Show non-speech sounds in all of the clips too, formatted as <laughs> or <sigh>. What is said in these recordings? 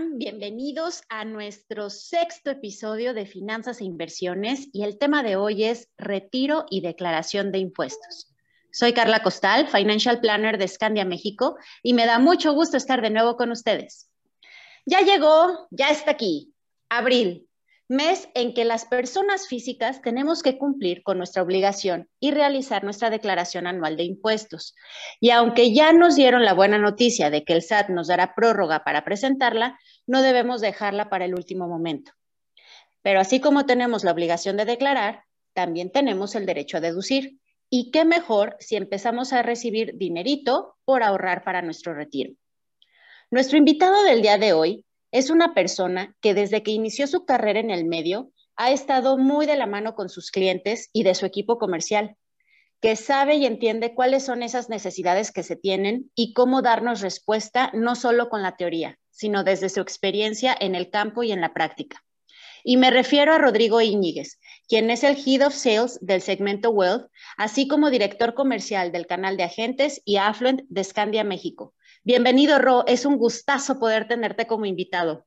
Bienvenidos a nuestro sexto episodio de Finanzas e Inversiones y el tema de hoy es retiro y declaración de impuestos. Soy Carla Costal, Financial Planner de Scandia México y me da mucho gusto estar de nuevo con ustedes. Ya llegó, ya está aquí, abril, mes en que las personas físicas tenemos que cumplir con nuestra obligación y realizar nuestra declaración anual de impuestos. Y aunque ya nos dieron la buena noticia de que el SAT nos dará prórroga para presentarla, no debemos dejarla para el último momento. Pero así como tenemos la obligación de declarar, también tenemos el derecho a deducir. Y qué mejor si empezamos a recibir dinerito por ahorrar para nuestro retiro. Nuestro invitado del día de hoy es una persona que desde que inició su carrera en el medio ha estado muy de la mano con sus clientes y de su equipo comercial, que sabe y entiende cuáles son esas necesidades que se tienen y cómo darnos respuesta no solo con la teoría, sino desde su experiencia en el campo y en la práctica. Y me refiero a Rodrigo Íñiguez, quien es el Head of Sales del segmento Wealth, así como director comercial del canal de agentes y Affluent de Scandia México. Bienvenido, Ro. Es un gustazo poder tenerte como invitado.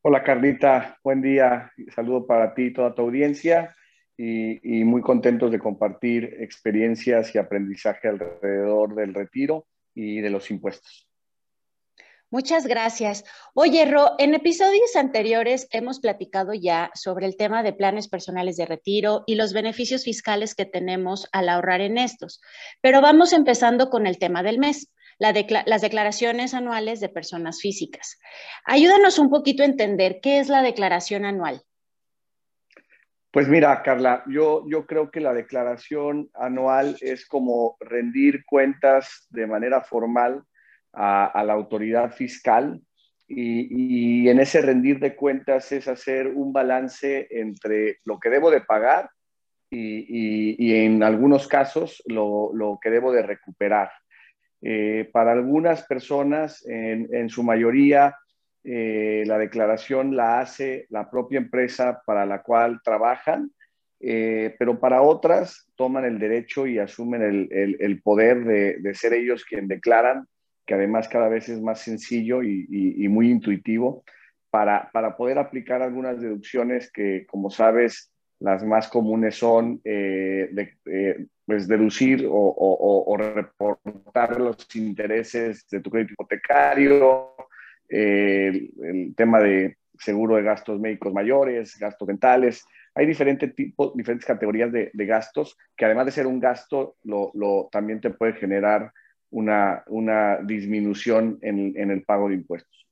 Hola, Carlita. Buen día. Saludo para ti y toda tu audiencia. Y, muy contentos de compartir experiencias y aprendizaje alrededor del retiro y de los impuestos. Muchas gracias. Oye, Ro, en episodios anteriores hemos platicado ya sobre el tema de planes personales de retiro y los beneficios fiscales que tenemos al ahorrar en estos, pero vamos empezando con el tema del mes las declaraciones anuales de personas físicas. Ayúdanos un poquito a entender qué es la declaración anual. Pues mira, Carla, yo, yo creo que la declaración anual es como rendir cuentas de manera formal a, la autoridad fiscal y, en ese rendir de cuentas es hacer un balance entre lo que debo de pagar y, en algunos casos lo, lo, que debo de recuperar. Eh, para algunas personas, en, su mayoría, eh, la declaración la hace la propia empresa para la cual trabajan, eh, pero para otras toman el derecho y asumen el, poder de, ser ellos quien declaran, que además cada vez es más sencillo y, muy intuitivo, para, para, poder aplicar algunas deducciones que, como sabes, las más comunes son de, pues deducir o, reportar los intereses de tu crédito hipotecario, eh, el, tema de seguro de gastos médicos mayores, gastos dentales. Hay diferentes tipos, diferentes categorías de, gastos que además de ser un gasto, lo, también te puede generar una, una disminución en, en el pago de impuestos.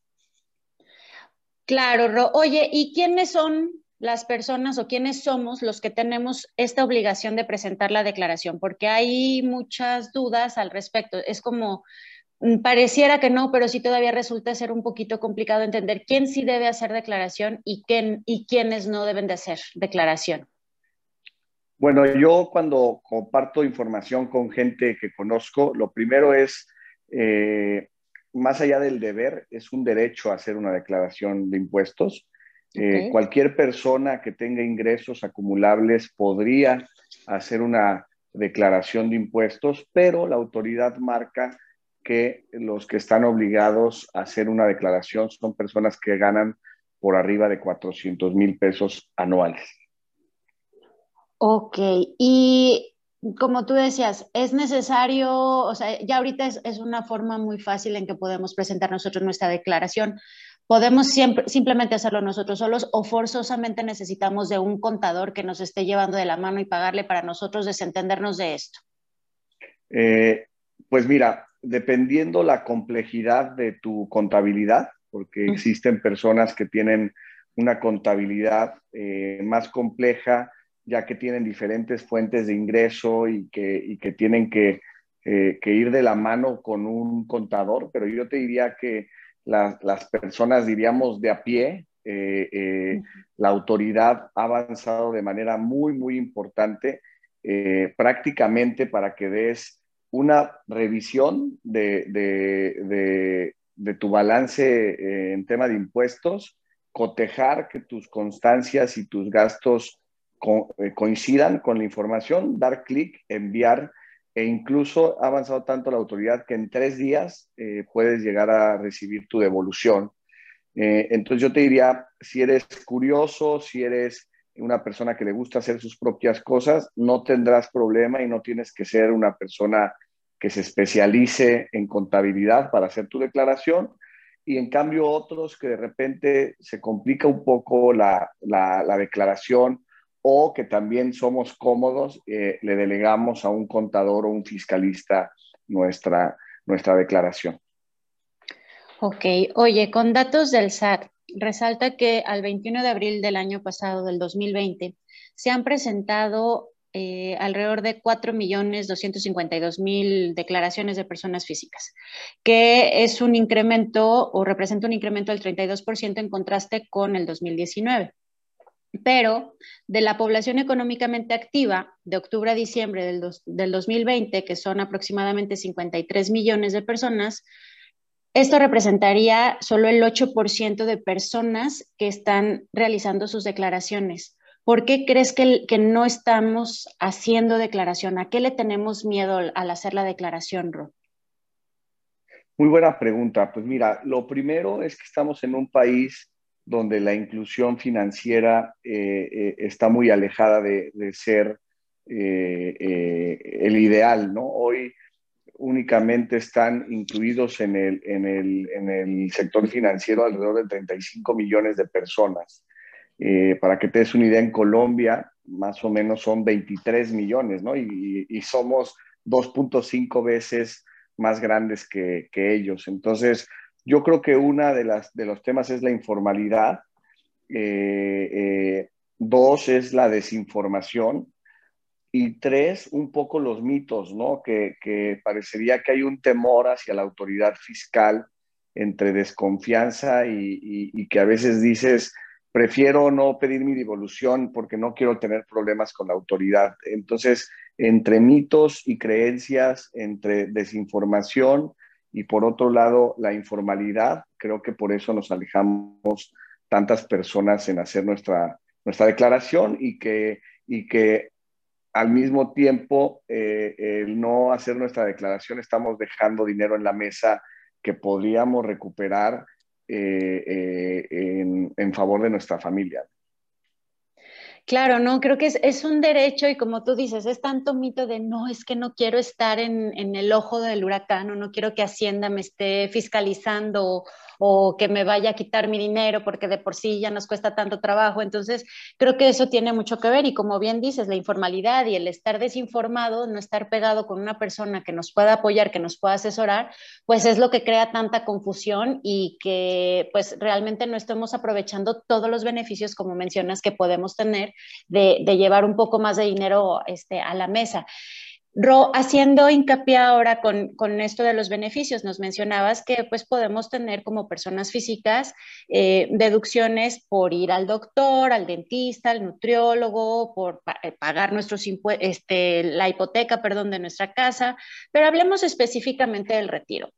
Claro, Oye, ¿y quiénes son las personas o quiénes somos los que tenemos esta obligación de presentar la declaración, porque hay muchas dudas al respecto. Es como, mm, pareciera que no, pero sí todavía resulta ser un poquito complicado entender quién sí debe hacer declaración y, quién, y quiénes no deben de hacer declaración. Bueno, yo cuando comparto información con gente que conozco, lo primero es, eh, más allá del deber, es un derecho a hacer una declaración de impuestos eh, cualquier persona que tenga ingresos acumulables podría hacer una declaración de impuestos, pero la autoridad marca que los que están obligados a hacer una declaración son personas que ganan por arriba de 400 mil pesos anuales. Ok, y como tú decías, es necesario, o sea, ya ahorita es, es, una forma muy fácil en que podemos presentar nosotros nuestra declaración, podemos siempre, simplemente hacerlo nosotros solos o forzosamente necesitamos de un contador que nos esté llevando de la mano y pagarle para nosotros desentendernos de esto? Eh, pues mira, dependiendo la complejidad de tu contabilidad, porque existen personas que tienen una contabilidad eh, más compleja, ya que tienen diferentes fuentes de ingreso y que, que tienen que, eh, que ir de la mano con un contador, pero yo te diría que las personas, diríamos, de a pie, eh, eh, la autoridad ha avanzado de manera muy, muy importante, eh, prácticamente para que des una revisión de, de, de, tu balance en tema de impuestos, cotejar que tus constancias y tus gastos coincidan con la información, dar clic, enviar e incluso ha avanzado tanto la autoridad que en tres días puedes llegar a recibir tu devolución eh, entonces yo te diría, si eres curioso, si eres una persona que le gusta hacer sus propias cosas, no tendrás problema y no tienes que ser una persona que se especialice en contabilidad para hacer tu declaración. Y en cambio otros que de repente se complica un poco la, declaración o que también somos cómodos, eh, le delegamos a un contador o un fiscalista nuestra, nuestra declaración. Ok, oye, con datos del SAT, resalta que al 21 de abril del año pasado, del 2020, se han presentado eh, alrededor de 4.252.000 declaraciones de personas físicas, que es un incremento o representa un incremento del 32% en contraste con el 2019. Pero de la población económicamente activa de octubre a diciembre del, del 2020, que son aproximadamente 53 millones de personas, esto representaría solo el 8% de personas que están realizando sus declaraciones. ¿Por qué crees que, que, no estamos haciendo declaración? ¿A qué le tenemos miedo al hacer la declaración, Ro? Muy buena pregunta. Pues mira, lo primero es que estamos en un país donde la inclusión financiera eh, eh, está muy alejada de, ser eh, el ideal, ¿no? Hoy únicamente están incluidos en el, sector financiero alrededor de 35 millones de personas. Para que te des una idea, en Colombia más o menos son 23 millones, ¿no? Y, y somos 2.5 veces más grandes que, ellos. Entonces, yo creo que una de, de los temas es la informalidad. Eh, eh, dos es la desinformación y tres, un poco los mitos, ¿no? Que, parecería que hay un temor hacia la autoridad fiscal entre desconfianza y, que a veces dices, prefiero no pedir mi devolución porque no quiero tener problemas con la autoridad. Entonces, entre mitos y creencias, entre desinformación y por otro lado la informalidad, creo que por eso nos alejamos tantas personas en hacer nuestra, nuestra declaración y que, y que al mismo tiempo, eh, el no hacer nuestra declaración, estamos dejando dinero en la mesa que podríamos recuperar eh, eh, en, favor de nuestra familia. Claro, no, creo que es, un derecho y como tú dices, es tanto mito de no, es que no quiero estar en, en el ojo del huracán o no quiero que Hacienda me esté fiscalizando o que me vaya a quitar mi dinero porque de por sí ya nos cuesta tanto trabajo. Entonces, creo que eso tiene mucho que ver y como bien dices, la informalidad y el estar desinformado, no estar pegado con una persona que nos pueda apoyar, que nos pueda asesorar, pues es lo que crea tanta confusión y que pues realmente no estamos aprovechando todos los beneficios, como mencionas, que podemos tener de, de llevar un poco más de dinero este, a la mesa. Ro, haciendo hincapié ahora con, esto de los beneficios, nos mencionabas que pues podemos tener como personas físicas eh, deducciones por ir al doctor, al dentista, al nutriólogo, por eh, pagar nuestros este, la hipoteca, perdón, de nuestra casa, pero hablemos específicamente del retiro.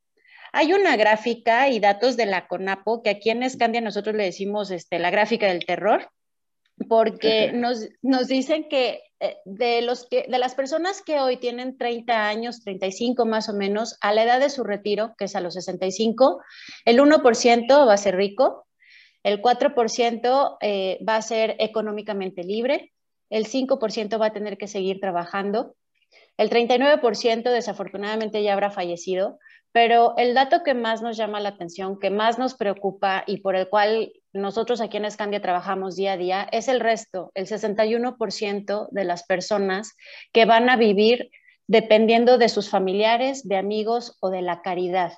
Hay una gráfica y datos de la CONAPO que aquí en Escandia nosotros le decimos este, la gráfica del terror, porque nos, nos dicen que eh, de, los que, de las personas que hoy tienen 30 años, 35 más o menos, a la edad de su retiro, que es a los 65, el 1% va a ser rico, el 4% eh, va a ser económicamente libre, el 5% va a tener que seguir trabajando, el 39% desafortunadamente ya habrá fallecido, pero el dato que más nos llama la atención, que más nos preocupa y por el cual nosotros aquí en Escandia trabajamos día a día, es el resto, el 61% de las personas que van a vivir dependiendo de sus familiares, de amigos o de la caridad.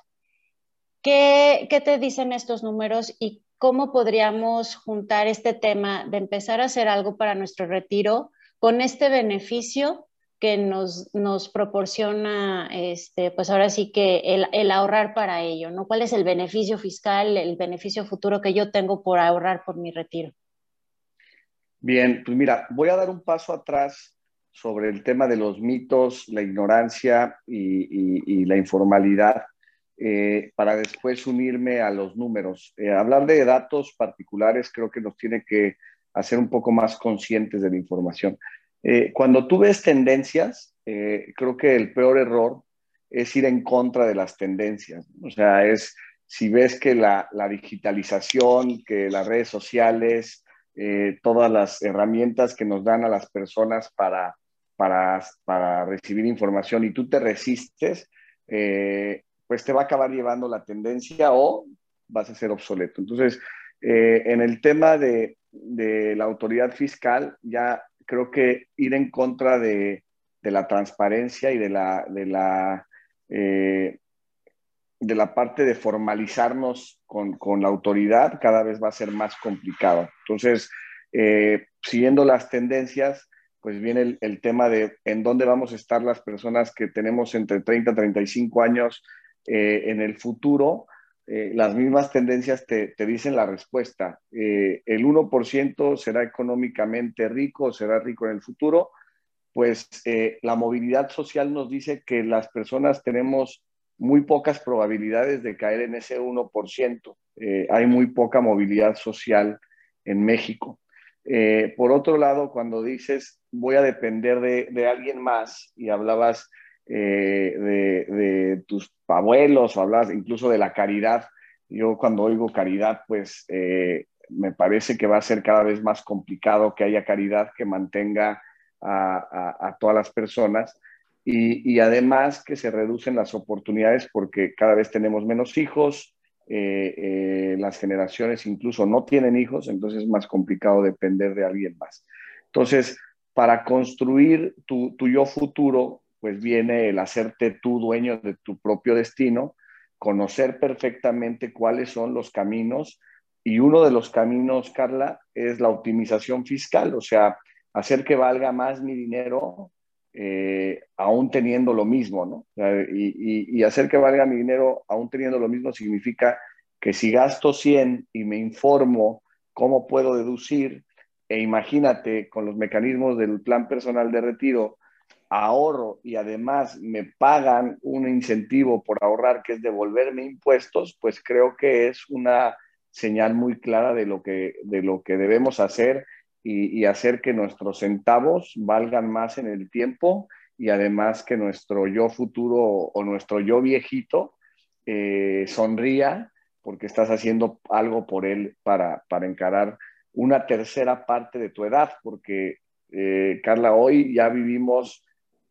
¿Qué, qué te dicen estos números y cómo podríamos juntar este tema de empezar a hacer algo para nuestro retiro con este beneficio que nos, nos proporciona, este, pues ahora sí que el, el, ahorrar para ello, ¿no? ¿Cuál es el beneficio fiscal, el beneficio futuro que yo tengo por ahorrar por mi retiro? Bien, pues mira, voy a dar un paso atrás sobre el tema de los mitos, la ignorancia y, y, la informalidad, eh, para después unirme a los números. Eh, hablar de datos particulares creo que nos tiene que hacer un poco más conscientes de la información. Eh, cuando tú ves tendencias, creo que el peor error es ir en contra de las tendencias. O sea, es si ves que la, la digitalización, que las redes sociales, todas las herramientas que nos dan a las personas para para, recibir información y tú te resistes, eh, pues te va a acabar llevando la tendencia o vas a ser obsoleto. Entonces, eh, en el tema de, la autoridad fiscal, ya creo que ir en contra de, la transparencia y de la, de la, eh, de la parte de formalizarnos con, con, la autoridad cada vez va a ser más complicado. Entonces, siguiendo las tendencias, pues viene el, tema de en dónde vamos a estar las personas que tenemos entre 30 y 35 años eh, en el futuro. Eh, las mismas tendencias te, dicen la respuesta. Eh, el 1% será económicamente rico, será rico en el futuro. Pues la movilidad social nos dice que las personas tenemos muy pocas probabilidades de caer en ese 1%. hay muy poca movilidad social en México. Eh, por otro lado, cuando dices voy a depender de, alguien más y hablabas eh, de, tus abuelos o hablabas incluso de la caridad, yo cuando oigo caridad, pues eh, me parece que va a ser cada vez más complicado que haya caridad que mantenga a, todas las personas. y, además que se reducen las oportunidades porque cada vez tenemos menos hijos, eh, las generaciones incluso no tienen hijos, entonces es más complicado depender de alguien más. Entonces, para construir tu, tu yo futuro, pues viene el hacerte tú dueño de tu propio destino, conocer perfectamente cuáles son los caminos y uno de los caminos, Carla, es la optimización fiscal, o sea, hacer que valga más mi dinero eh, aún teniendo lo mismo, ¿no? Y, hacer que valga mi dinero aún teniendo lo mismo significa que si gasto 100 y me informo cómo puedo deducir, e imagínate con los mecanismos del plan personal de retiro, ahorro y además me pagan un incentivo por ahorrar, que es devolverme impuestos, pues creo que es una señal muy clara de lo que, de lo que debemos hacer y, hacer que nuestros centavos valgan más en el tiempo y además que nuestro yo futuro o nuestro yo viejito eh, sonría porque estás haciendo algo por él para, para encarar una tercera parte de tu edad, porque eh, Carla, hoy ya vivimos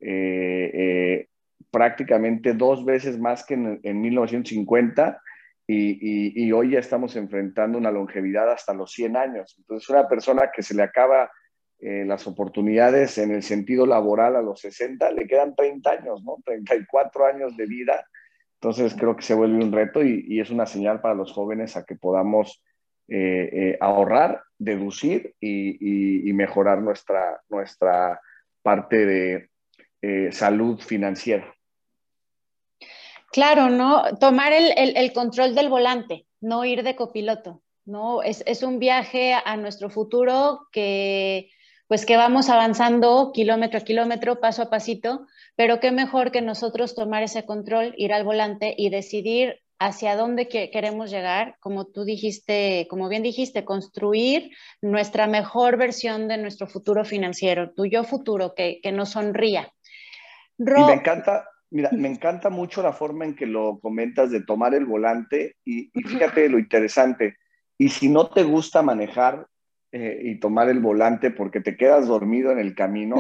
eh, prácticamente dos veces más que en, en 1950 y, hoy ya estamos enfrentando una longevidad hasta los 100 años. Entonces, una persona que se le acaba eh, las oportunidades en el sentido laboral a los 60, le quedan 30 años, ¿no? 34 años de vida. Entonces, creo que se vuelve un reto y, es una señal para los jóvenes a que podamos eh, eh, ahorrar, deducir y, mejorar nuestra, nuestra parte de salud financiera. Claro, ¿no? Tomar el, control del volante, no ir de copiloto, ¿no? Es, un viaje a nuestro futuro que, pues que vamos avanzando kilómetro a kilómetro, paso a pasito, pero qué mejor que nosotros tomar ese control, ir al volante y decidir hacia dónde queremos llegar, como tú dijiste, como bien dijiste, construir nuestra mejor versión de nuestro futuro financiero, tuyo futuro, que, que nos sonría. Y me encanta, Mira, me <laughs> encanta mucho la forma en que lo comentas de tomar el volante y, fíjate lo interesante. Y si no te gusta manejar eh, y tomar el volante porque te quedas dormido en el camino,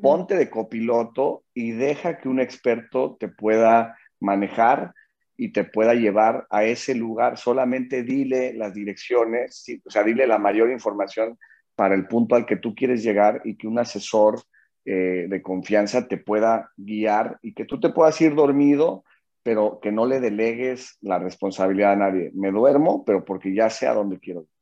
ponte de copiloto y deja que un experto te pueda manejar y te pueda llevar a ese lugar. Solamente dile las direcciones, o sea, dile la mayor información para el punto al que tú quieres llegar y que un asesor eh, de confianza te pueda guiar y que tú te puedas ir dormido, pero que no le delegues la responsabilidad a nadie. Me duermo, pero porque ya sé a dónde quiero ir.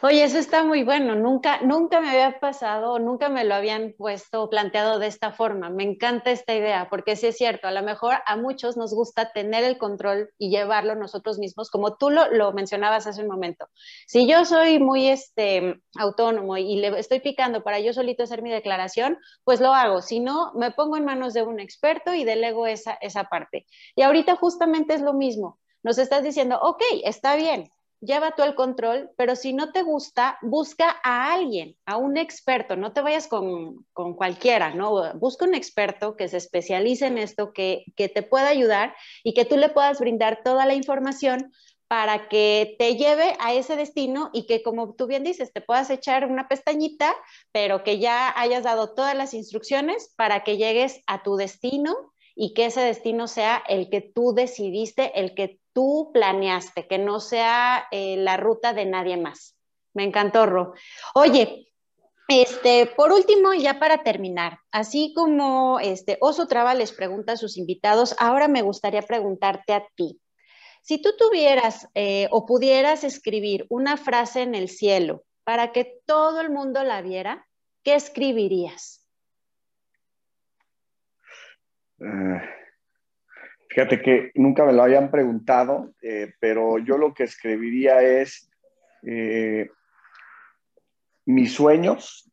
Oye, eso está muy bueno. Nunca, nunca me había pasado, nunca me lo habían puesto planteado de esta forma. Me encanta esta idea, porque sí es cierto, a lo mejor a muchos nos gusta tener el control y llevarlo nosotros mismos, como tú lo, lo mencionabas hace un momento. Si yo soy muy este, autónomo y le estoy picando para yo solito hacer mi declaración, pues lo hago. Si no, me pongo en manos de un experto y delego esa, esa parte. Y ahorita justamente es lo mismo. Nos estás diciendo, ok, está bien, lleva tú el control, pero si no te gusta, busca a alguien, a un experto, no te vayas con, cualquiera, ¿no? Busca un experto que se especialice en esto, que, que te pueda ayudar y que tú le puedas brindar toda la información para que te lleve a ese destino y que, como tú bien dices, te puedas echar una pestañita, pero que ya hayas dado todas las instrucciones para que llegues a tu destino y que ese destino sea el que tú decidiste, el que tú planeaste, que no sea eh, la ruta de nadie más. Me encantó, Ro. Oye, este, por último, ya para terminar, así como este Oso Traba les pregunta a sus invitados, ahora me gustaría preguntarte a ti. Si tú tuvieras eh, o pudieras escribir una frase en el cielo para que todo el mundo la viera, ¿qué escribirías? Uh Fíjate que nunca me lo habían preguntado, eh, pero yo lo que escribiría es eh, mis sueños,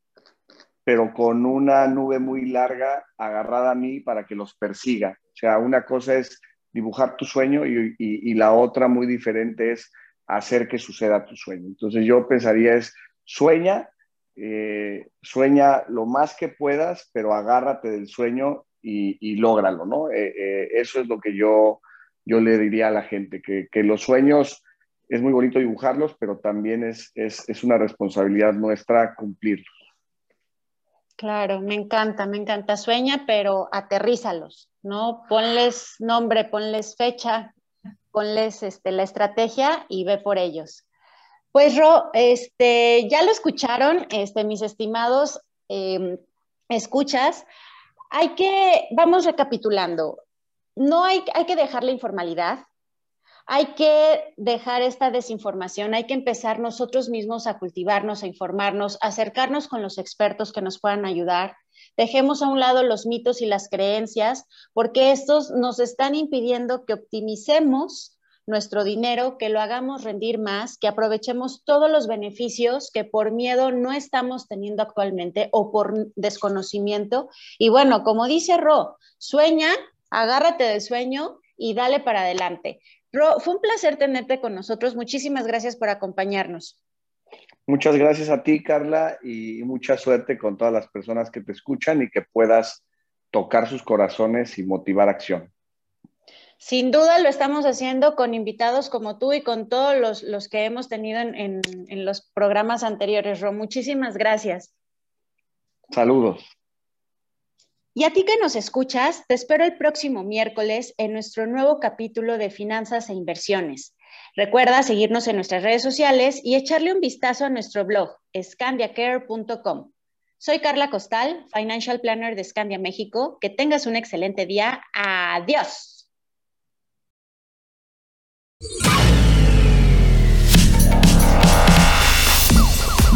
pero con una nube muy larga agarrada a mí para que los persiga. O sea, una cosa es dibujar tu sueño y, la otra muy diferente es hacer que suceda tu sueño. Entonces yo pensaría es, sueña, eh, sueña lo más que puedas, pero agárrate del sueño y, y ¿no? Eh, eh, eso es lo que yo, yo le diría a la gente, que, que los sueños es muy bonito dibujarlos, pero también es, es, es, una responsabilidad nuestra cumplirlos. Claro, me encanta, me encanta. Sueña, pero aterrízalos, ¿no? Ponles nombre, ponles fecha, ponles este, la estrategia y ve por ellos. Pues Ro, este, ya lo escucharon, este, mis estimados eh, escuchas hay que, vamos recapitulando, no hay, hay que dejar la informalidad, hay que dejar esta desinformación, hay que empezar nosotros mismos a cultivarnos, a informarnos, acercarnos con los expertos que nos puedan ayudar. Dejemos a un lado los mitos y las creencias, porque estos nos están impidiendo que optimicemos nuestro dinero, que lo hagamos rendir más, que aprovechemos todos los beneficios que por miedo no estamos teniendo actualmente o por desconocimiento. Y bueno, como dice Ro, sueña, agárrate del sueño y dale para adelante. Ro, fue un placer tenerte con nosotros. Muchísimas gracias por acompañarnos. Muchas gracias a ti, Carla, y mucha suerte con todas las personas que te escuchan y que puedas tocar sus corazones y motivar acción. Sin duda lo estamos haciendo con invitados como tú y con todos los, que hemos tenido en, en los programas anteriores, Ro. Muchísimas gracias. Saludos. Y a ti que nos escuchas, te espero el próximo miércoles en nuestro nuevo capítulo de Finanzas e Inversiones. Recuerda seguirnos en nuestras redes sociales y echarle un vistazo a nuestro blog, scandiacare.com. Soy Carla Costal, Financial Planner de Scandia México. Que tengas un excelente día. Adiós.